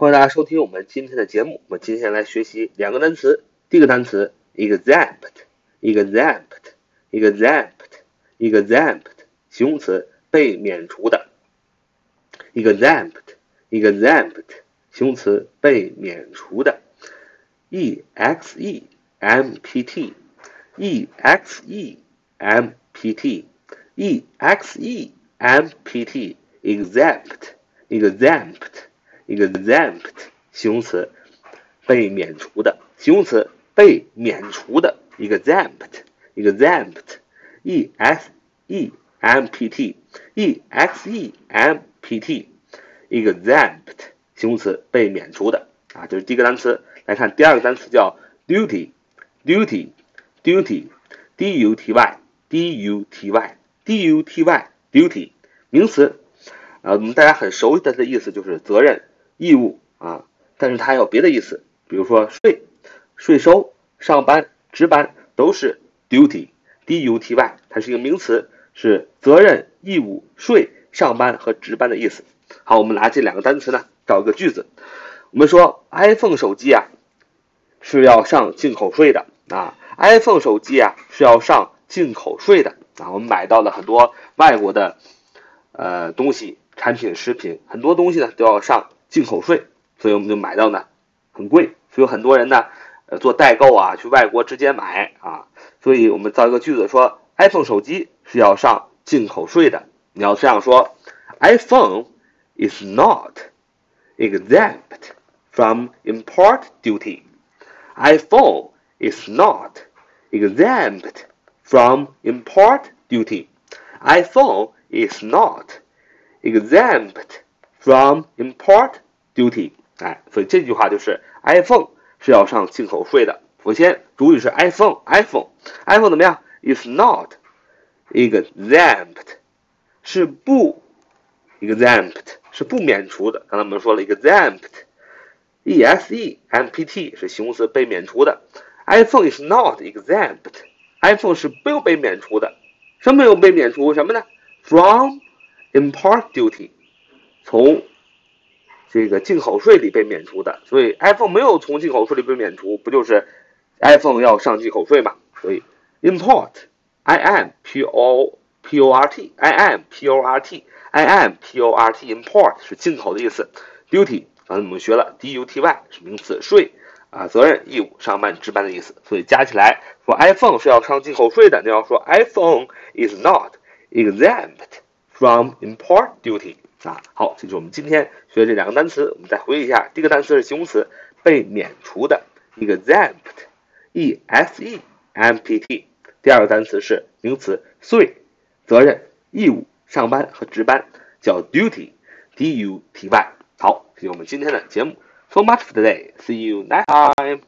欢迎大家收听我们今天的节目。我们今天来学习两个单词。第一个单词，exempt，exempt，exempt，exempt，形容词，被免除的。exempt，exempt，形容词，被免除的。exempt，exempt，exempt，exempt，exempt。exempt exempt 形容词，被免除的形容词，被免除的 exempt，exempt，e s e m p t，e x e m p t，exempt 形容词，被免除的啊，这是第一个单词。来看第二个单词叫 duty，duty，duty，d u t y，d u t y，d u t y，duty 名词，啊，我们大家很熟悉的的意思就是责任。义务啊，但是它还有别的意思，比如说税、税收、上班、值班都是 duty，d u t y，它是一个名词，是责任、义务、税、上班和值班的意思。好，我们拿这两个单词呢，找一个句子。我们说 iPhone 手机啊是要上进口税的啊，iPhone 手机啊是要上进口税的啊。我们买到了很多外国的呃东西、产品、食品，很多东西呢都要上。进口税，所以我们就买到呢很贵，所以很多人呢呃做代购啊，去外国直接买啊，所以我们造一个句子说，iPhone 手机是要上进口税的。你要这样说，iPhone is not exempt from import duty. iPhone is not exempt from import duty. iPhone is not exempt. From import duty，哎，所以这句话就是 iPhone 是要上进口税的。首先，主语是 iPhone，iPhone，iPhone 怎么样？Is not exempt，是不 exempt，是不免除的。刚才我们说了，exempt，e s e m p t 是形容词，被免除的。iPhone is not exempt，iPhone 是没有被免除的。什么没有被免除？什么呢？From import duty。 从这个进口税里被免除的，所以 iPhone 没有从进口税里被免除，不就是 iPhone 要上进口税嘛？所以 import，i m p o p o r t，i m p o r t，i m p o r t，import 是进口的意思。duty 刚才我们学了，d u t y 是名词，税啊，责任、义务、上班、值班的意思。所以加起来说 iPhone 是要上进口税的，那要说 iPhone is not exempt from import duty。啊，好，这就是我们今天学的这两个单词。我们再回忆一下，第一个单词是形容词，被免除的，exempt，e s e m p t。第二个单词是名词，税，责任、义务、上班和值班，叫 duty，d u t y。好，这是我们今天的节目。So much for today. See you next time.